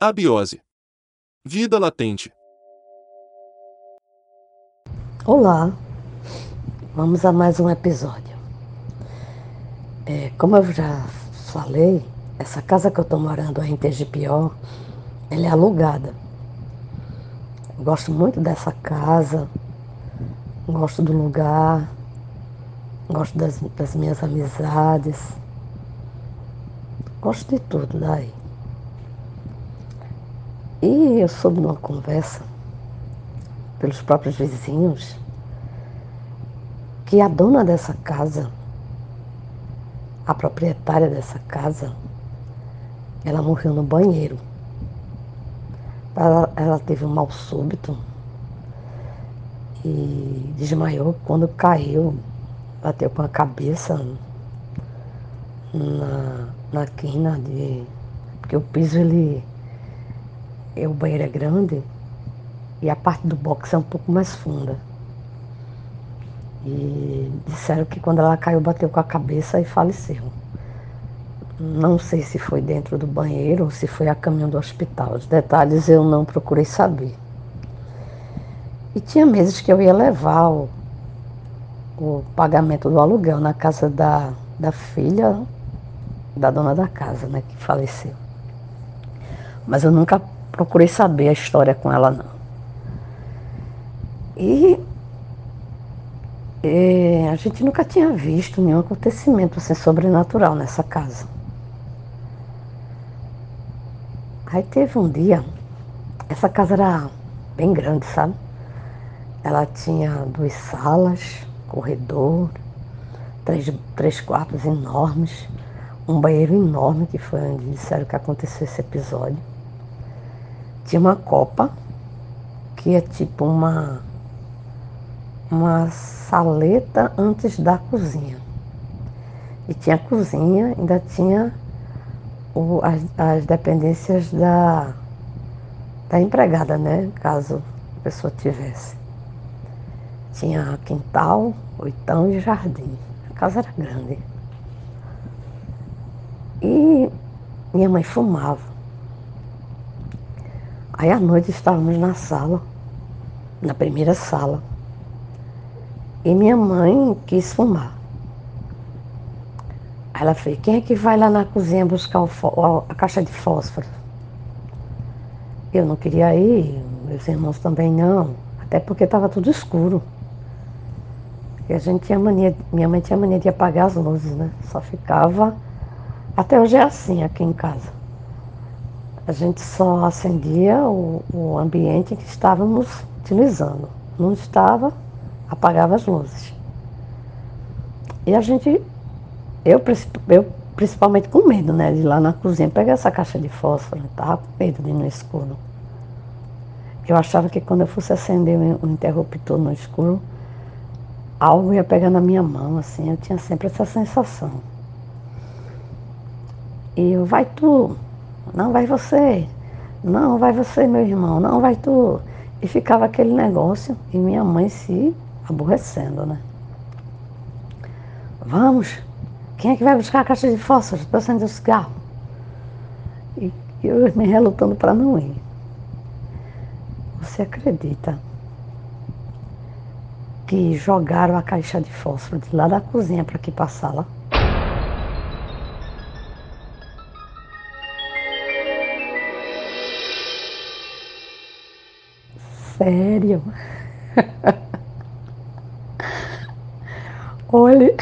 Abiose. Vida latente. Olá, vamos a mais um episódio. É, como eu já falei, essa casa que eu estou morando aí em Tegipió, ela é alugada. Eu gosto muito dessa casa, gosto do lugar, gosto das, das minhas amizades, gosto de tudo daí. E eu soube numa conversa pelos próprios vizinhos que a dona dessa casa, a proprietária dessa casa, ela morreu no banheiro. Ela, ela teve um mal súbito e desmaiou quando caiu, bateu com a cabeça na, na quina de. Porque o piso ele. O banheiro é grande e a parte do box é um pouco mais funda. E disseram que quando ela caiu, bateu com a cabeça e faleceu. Não sei se foi dentro do banheiro ou se foi a caminho do hospital. Os detalhes eu não procurei saber. E tinha meses que eu ia levar o, o pagamento do aluguel na casa da, da filha da dona da casa, né, que faleceu. Mas eu nunca procurei saber a história com ela, não. E é, a gente nunca tinha visto nenhum acontecimento assim, sobrenatural nessa casa. Aí teve um dia, essa casa era bem grande, sabe? Ela tinha duas salas, corredor, três, três quartos enormes, um banheiro enorme, que foi onde disseram que aconteceu esse episódio. Tinha uma copa, que é tipo uma uma saleta antes da cozinha. E tinha a cozinha, ainda tinha o, as, as dependências da, da empregada, né? Caso a pessoa tivesse. Tinha quintal, oitão e jardim. A casa era grande. E minha mãe fumava. Aí à noite estávamos na sala, na primeira sala. E minha mãe quis fumar. Aí ela fez, quem é que vai lá na cozinha buscar a caixa de fósforo? Eu não queria ir, meus irmãos também não, até porque estava tudo escuro. E a gente tinha mania, minha mãe tinha mania de apagar as luzes, né? Só ficava. Até hoje é assim aqui em casa. A gente só acendia o, o ambiente que estávamos utilizando. Não estava, apagava as luzes. E a gente, eu, eu principalmente com medo, né, de ir lá na cozinha pegar essa caixa de fósforo, estava com medo de ir no escuro. Eu achava que quando eu fosse acender o interruptor no escuro, algo ia pegar na minha mão, assim, eu tinha sempre essa sensação. E eu, vai tu, não vai você, não vai você, meu irmão, não vai tu. E ficava aquele negócio, e minha mãe se aborrecendo, né? Vamos, quem é que vai buscar a caixa de fósforos para acender o cigarro? E eu me relutando para não ir. Você acredita que jogaram a caixa de fósforo de lá da cozinha para aqui para a sala? Sério? Olhe.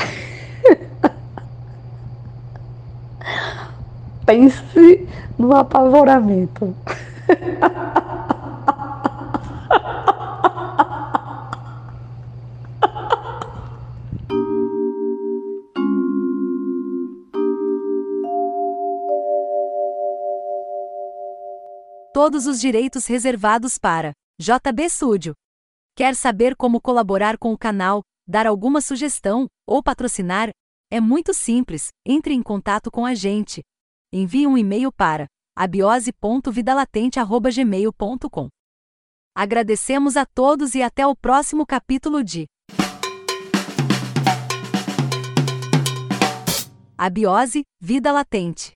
Pense no apavoramento. Todos os direitos reservados para JB Studio. Quer saber como colaborar com o canal? dar alguma sugestão ou patrocinar, é muito simples. Entre em contato com a gente. Envie um e-mail para abiose.vidalatente@gmail.com. Agradecemos a todos e até o próximo capítulo de Abiose, Vida Latente.